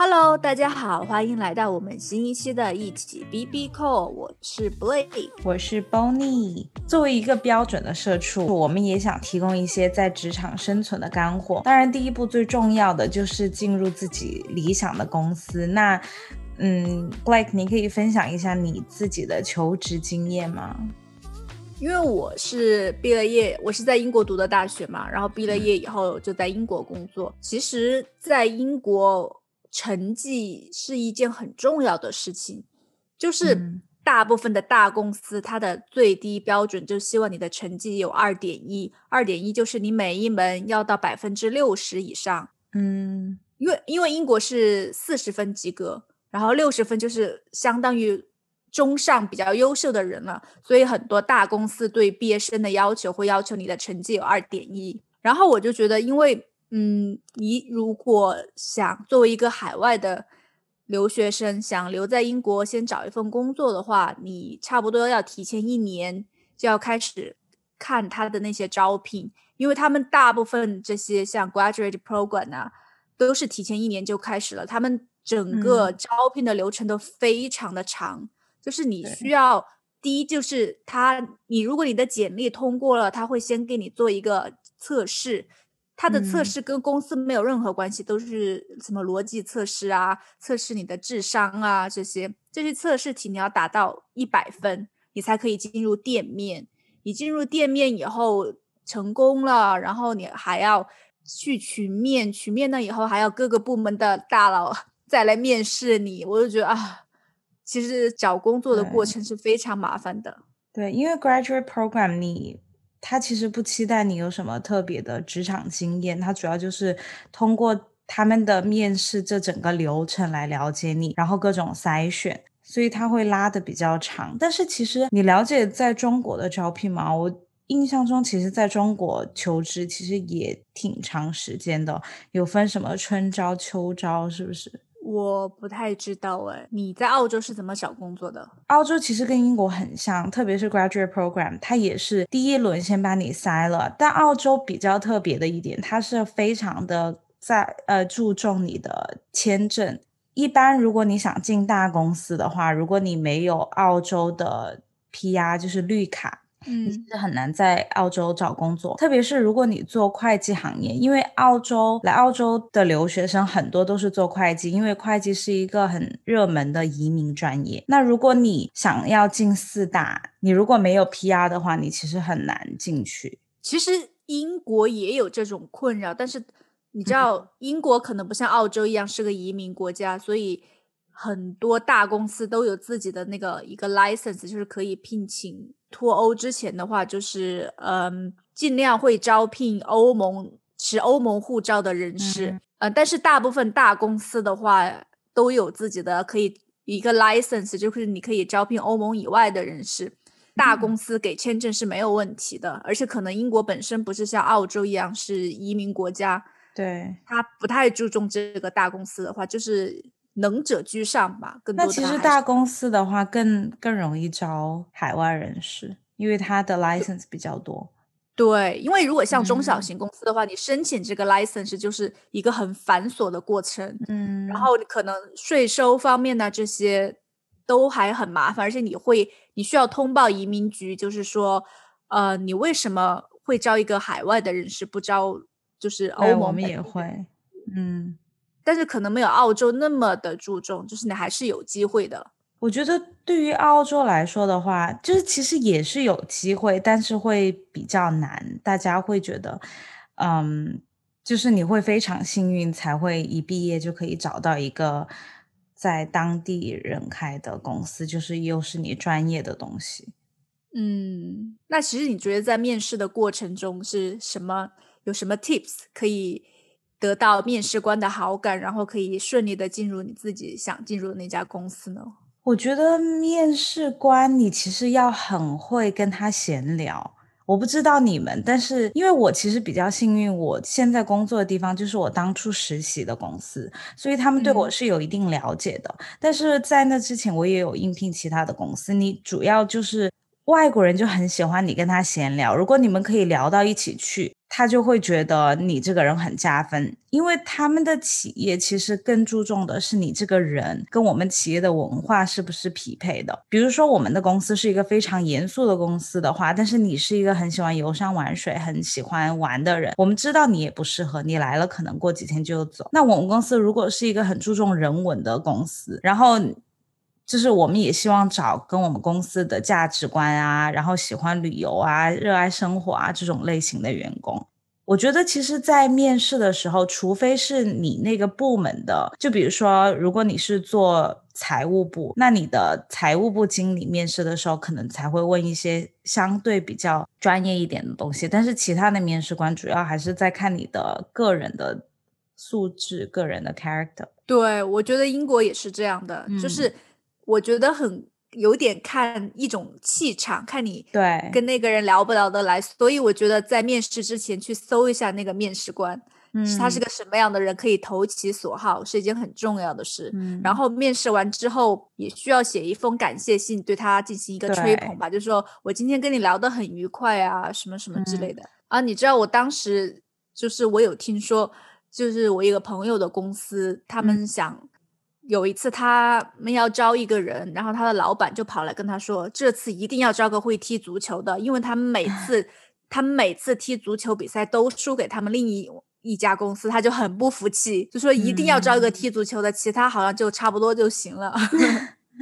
Hello，大家好，欢迎来到我们新一期的一起 B B Call，我是 Blake，我是 Bonnie。作为一个标准的社畜，我们也想提供一些在职场生存的干货。当然，第一步最重要的就是进入自己理想的公司。那，嗯，Blake，你可以分享一下你自己的求职经验吗？因为我是毕了业，我是在英国读的大学嘛，然后毕了业以后就在英国工作。其实，在英国。成绩是一件很重要的事情，就是大部分的大公司，它的最低标准就希望你的成绩有二点一，二点一就是你每一门要到百分之六十以上。嗯，因为因为英国是四十分及格，然后六十分就是相当于中上比较优秀的人了，所以很多大公司对毕业生的要求会要求你的成绩有二点一。然后我就觉得，因为嗯，你如果想作为一个海外的留学生，想留在英国先找一份工作的话，你差不多要提前一年就要开始看他的那些招聘，因为他们大部分这些像 graduate program 啊，都是提前一年就开始了，他们整个招聘的流程都非常的长，就是你需要第一就是他，你如果你的简历通过了，他会先给你做一个测试。它的测试跟公司没有任何关系，都是什么逻辑测试啊，测试你的智商啊，这些这些测试题你要达到一百分，你才可以进入店面。你进入店面以后成功了，然后你还要去群面，群面了以后还要各个部门的大佬 再来面试你。我就觉得啊，其实找工作的过程是非常麻烦的。对，因为 graduate program 你。他其实不期待你有什么特别的职场经验，他主要就是通过他们的面试这整个流程来了解你，然后各种筛选，所以他会拉的比较长。但是其实你了解在中国的招聘吗？我印象中，其实在中国求职其实也挺长时间的，有分什么春招、秋招，是不是？我不太知道哎，你在澳洲是怎么找工作的？澳洲其实跟英国很像，特别是 graduate program，它也是第一轮先把你筛了。但澳洲比较特别的一点，它是非常的在呃注重你的签证。一般如果你想进大公司的话，如果你没有澳洲的 PR，就是绿卡。嗯，其实很难在澳洲找工作，特别是如果你做会计行业，因为澳洲来澳洲的留学生很多都是做会计，因为会计是一个很热门的移民专业。那如果你想要进四大，你如果没有 PR 的话，你其实很难进去。其实英国也有这种困扰，但是你知道，英国可能不像澳洲一样是个移民国家，所以很多大公司都有自己的那个一个 license，就是可以聘请。脱欧之前的话，就是嗯，尽量会招聘欧盟持欧盟护照的人士，呃，但是大部分大公司的话都有自己的可以一个 license，就是你可以招聘欧盟以外的人士。大公司给签证是没有问题的，而且可能英国本身不是像澳洲一样是移民国家，对，他不太注重这个大公司的话，就是。能者居上吧。更那其实大公司的话更更容易招海外人士，因为他的 license 比较多。对，因为如果像中小型公司的话，你申请这个 license 就是一个很繁琐的过程。嗯，然后可能税收方面呢这些都还很麻烦，而且你会你需要通报移民局，就是说，呃，你为什么会招一个海外的人士，不招就是欧盟？我们也会，嗯。但是可能没有澳洲那么的注重，就是你还是有机会的。我觉得对于澳洲来说的话，就是其实也是有机会，但是会比较难。大家会觉得，嗯，就是你会非常幸运，才会一毕业就可以找到一个在当地人开的公司，就是又是你专业的东西。嗯，那其实你觉得在面试的过程中是什么？有什么 tips 可以？得到面试官的好感，然后可以顺利的进入你自己想进入的那家公司呢？我觉得面试官你其实要很会跟他闲聊。我不知道你们，但是因为我其实比较幸运，我现在工作的地方就是我当初实习的公司，所以他们对我是有一定了解的。但是在那之前，我也有应聘其他的公司。你主要就是外国人就很喜欢你跟他闲聊，如果你们可以聊到一起去。他就会觉得你这个人很加分，因为他们的企业其实更注重的是你这个人跟我们企业的文化是不是匹配的。比如说，我们的公司是一个非常严肃的公司的话，但是你是一个很喜欢游山玩水、很喜欢玩的人，我们知道你也不适合，你来了可能过几天就走。那我们公司如果是一个很注重人文的公司，然后。就是我们也希望找跟我们公司的价值观啊，然后喜欢旅游啊、热爱生活啊这种类型的员工。我觉得其实，在面试的时候，除非是你那个部门的，就比如说，如果你是做财务部，那你的财务部经理面试的时候，可能才会问一些相对比较专业一点的东西。但是其他的面试官主要还是在看你的个人的素质、个人的 character。对，我觉得英国也是这样的，就是。我觉得很有点看一种气场，看你对跟那个人聊不聊得来，所以我觉得在面试之前去搜一下那个面试官，嗯，他是个什么样的人，可以投其所好，是一件很重要的事。嗯，然后面试完之后也需要写一封感谢信，对他进行一个吹捧吧，就是说我今天跟你聊得很愉快啊，什么什么之类的啊。你知道我当时就是我有听说，就是我一个朋友的公司，他们想。有一次，他们要招一个人，然后他的老板就跑来跟他说：“这次一定要招个会踢足球的，因为他们每 次，他们每次踢足球比赛都输给他们另一一家公司，他就很不服气，就说一定要招一个踢足球的，其他好像就差不多就行了。”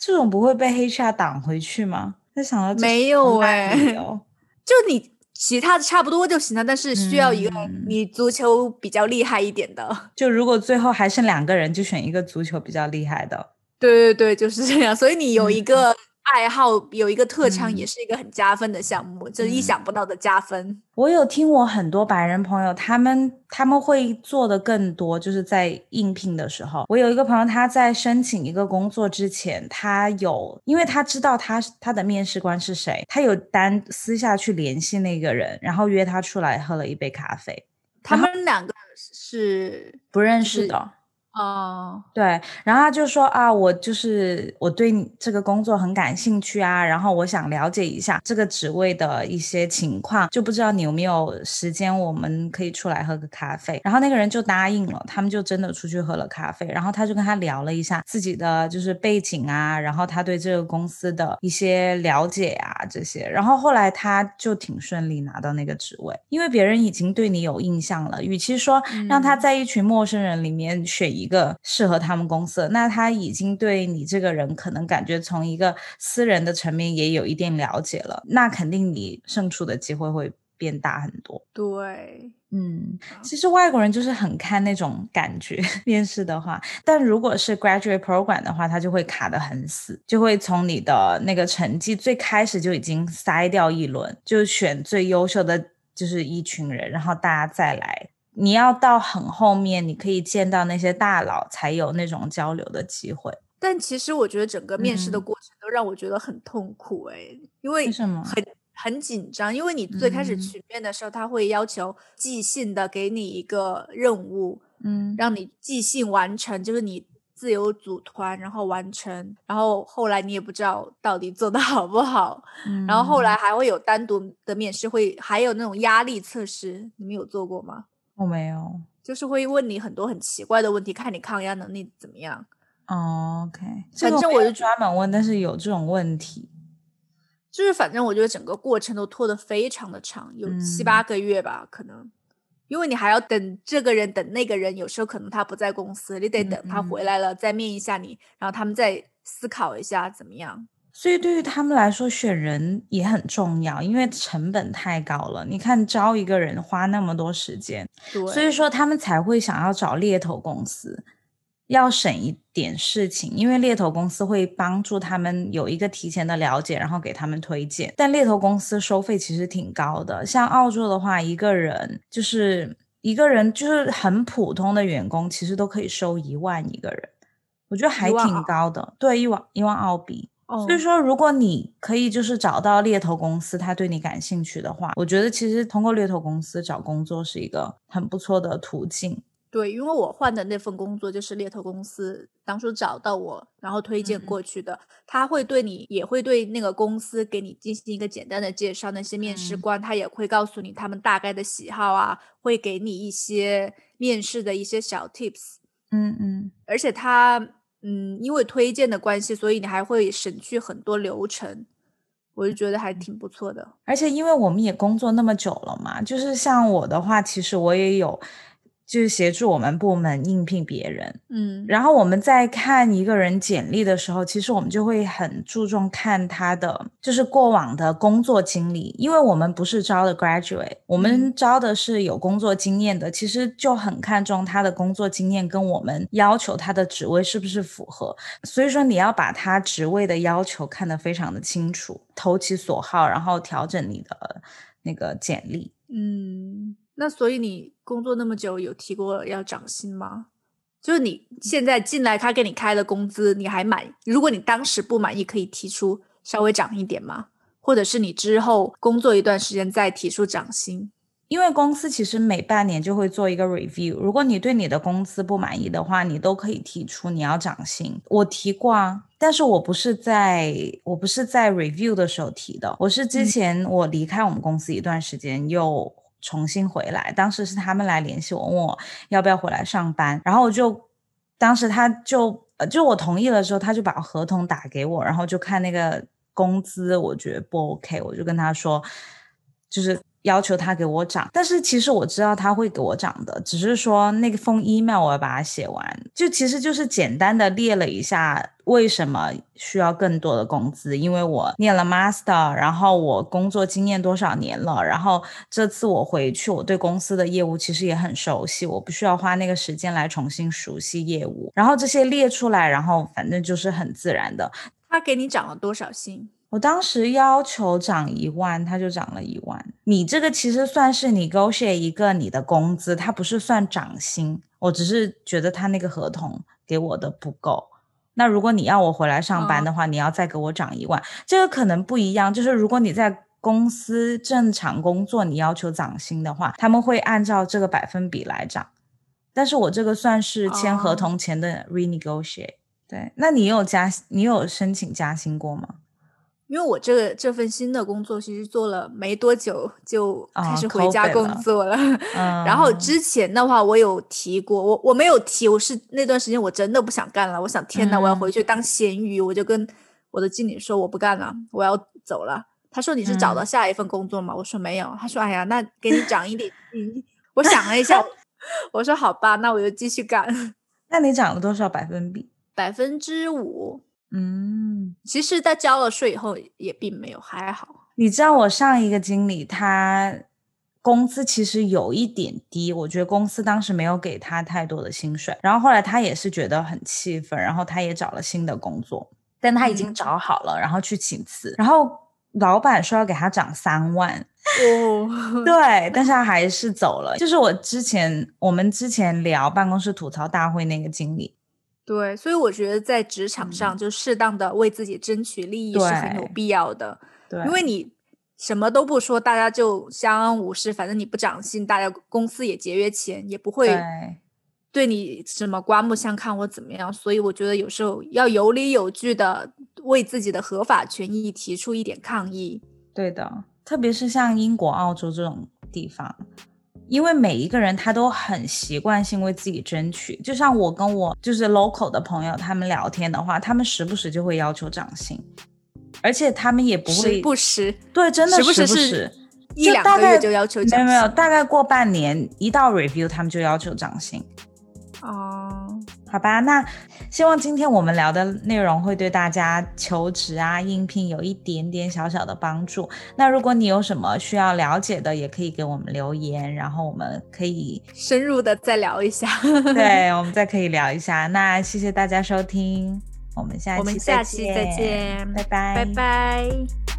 这种不会被黑 r 挡回去吗？他想到没有哎，就你。其他的差不多就行了，但是需要一个你足球比较厉害一点的。就如果最后还剩两个人，就选一个足球比较厉害的。对对对，就是这样。所以你有一个。爱好有一个特长，也是一个很加分的项目，就是意想不到的加分。我有听我很多白人朋友，他们他们会做的更多，就是在应聘的时候。我有一个朋友，他在申请一个工作之前，他有，因为他知道他他的面试官是谁，他有单私下去联系那个人，然后约他出来喝了一杯咖啡。他们两个是不认识的。哦，对，然后他就说啊，我就是我对这个工作很感兴趣啊，然后我想了解一下这个职位的一些情况，就不知道你有没有时间，我们可以出来喝个咖啡。然后那个人就答应了，他们就真的出去喝了咖啡。然后他就跟他聊了一下自己的就是背景啊，然后他对这个公司的一些了解啊这些。然后后来他就挺顺利拿到那个职位，因为别人已经对你有印象了。与其说让他在一群陌生人里面选一。一个适合他们公司，那他已经对你这个人可能感觉从一个私人的层面也有一定了解了，那肯定你胜出的机会会变大很多。对，嗯，其实外国人就是很看那种感觉，面试的话，但如果是 graduate program 的话，他就会卡得很死，就会从你的那个成绩最开始就已经筛掉一轮，就选最优秀的就是一群人，然后大家再来。你要到很后面，你可以见到那些大佬，才有那种交流的机会。但其实我觉得整个面试的过程都让我觉得很痛苦哎，因为很很紧张。因为你最开始群面的时候，他会要求即兴的给你一个任务，嗯，让你即兴完成，就是你自由组团，然后完成。然后后来你也不知道到底做的好不好。然后后来还会有单独的面试，会还有那种压力测试，你们有做过吗？我没有，就是会问你很多很奇怪的问题，看你抗压能力怎么样。哦 OK，反正我就专门问，但是有这种问题，就是反正我觉得整个过程都拖得非常的长，有七八个月吧，可能，因为你还要等这个人，等那个人，有时候可能他不在公司，你得等他回来了再面一下你，然后他们再思考一下怎么样。所以对于他们来说，选人也很重要，因为成本太高了。你看招一个人花那么多时间，所以说他们才会想要找猎头公司，要省一点事情，因为猎头公司会帮助他们有一个提前的了解，然后给他们推荐。但猎头公司收费其实挺高的，像澳洲的话，一个人就是一个人就是很普通的员工，其实都可以收一万一个人，我觉得还挺高的。对，一万一万澳币。所以说，如果你可以就是找到猎头公司，他对你感兴趣的话，我觉得其实通过猎头公司找工作是一个很不错的途径。对，因为我换的那份工作就是猎头公司当初找到我，然后推荐过去的。他会对你，也会对那个公司给你进行一个简单的介绍。那些面试官他也会告诉你他们大概的喜好啊，会给你一些面试的一些小 tips。嗯嗯，而且他嗯，因为推荐的关系，所以你还会省去很多流程。我就觉得还挺不错的。而且因为我们也工作那么久了嘛，就是像我的话，其实我也有。就是协助我们部门应聘别人，嗯，然后我们在看一个人简历的时候，其实我们就会很注重看他的就是过往的工作经历，因为我们不是招的 graduate，我们招的是有工作经验的，其实就很看重他的工作经验跟我们要求他的职位是不是符合，所以说你要把他职位的要求看得非常的清楚，投其所好，然后调整你的那个简历，嗯。那所以你工作那么久，有提过要涨薪吗？就是你现在进来，他给你开的工资，你还满？如果你当时不满意，可以提出稍微涨一点吗？或者是你之后工作一段时间再提出涨薪？因为公司其实每半年就会做一个 review，如果你对你的工资不满意的话，你都可以提出你要涨薪。我提过啊，但是我不是在我不是在 review 的时候提的，我是之前我离开我们公司一段时间又。重新回来，当时是他们来联系我，问我要不要回来上班，然后我就，当时他就，就我同意了之后，他就把合同打给我，然后就看那个工资，我觉得不 OK，我就跟他说，就是。要求他给我涨，但是其实我知道他会给我涨的，只是说那个封 email 我要把它写完，就其实就是简单的列了一下为什么需要更多的工资，因为我念了 master，然后我工作经验多少年了，然后这次我回去，我对公司的业务其实也很熟悉，我不需要花那个时间来重新熟悉业务，然后这些列出来，然后反正就是很自然的。他给你涨了多少薪？我当时要求涨一万，他就涨了一万。你这个其实算是你勾选一个你的工资，他不是算涨薪。我只是觉得他那个合同给我的不够。那如果你要我回来上班的话，你要再给我涨一万。这个可能不一样，就是如果你在公司正常工作，你要求涨薪的话，他们会按照这个百分比来涨。但是我这个算是签合同前的 renegotiate。对，那你有加，你有申请加薪过吗？因为我这个这份新的工作其实做了没多久就开始回家工作了，然后之前的话我有提过，我我没有提，我是那段时间我真的不想干了，我想天呐，我要回去当咸鱼，我就跟我的经理说我不干了，我要走了。他说你是找到下一份工作吗？我说没有。他说哎呀，那给你涨一点。我想了一下，我说好吧，那我就继续干。那你涨了多少百分比？百分之五。嗯，其实，在交了税以后，也并没有还好。你知道，我上一个经理他工资其实有一点低，我觉得公司当时没有给他太多的薪水。然后后来他也是觉得很气愤，然后他也找了新的工作，但他已经找好了，然后去请辞。然后老板说要给他涨三万，哦，对，但是他还是走了。就是我之前我们之前聊办公室吐槽大会那个经理。对，所以我觉得在职场上就适当的为自己争取利益是很有必要的。对，因为你什么都不说，大家就相安无事，反正你不涨薪，大家公司也节约钱，也不会对你什么刮目相看或怎么样。所以我觉得有时候要有理有据的为自己的合法权益提出一点抗议。对的，特别是像英国、澳洲这种地方。因为每一个人他都很习惯性为自己争取，就像我跟我就是 local 的朋友，他们聊天的话，他们时不时就会要求涨薪，而且他们也不会时不时，对，真的时不时是一两个月就要求涨薪，没有没有，大概过半年一到 review，他们就要求涨薪。哦，好吧，那希望今天我们聊的内容会对大家求职啊、应聘有一点点小小的帮助。那如果你有什么需要了解的，也可以给我们留言，然后我们可以深入的再聊一下。对，我们再可以聊一下。那谢谢大家收听，我们下我们下期再见，拜拜，拜拜。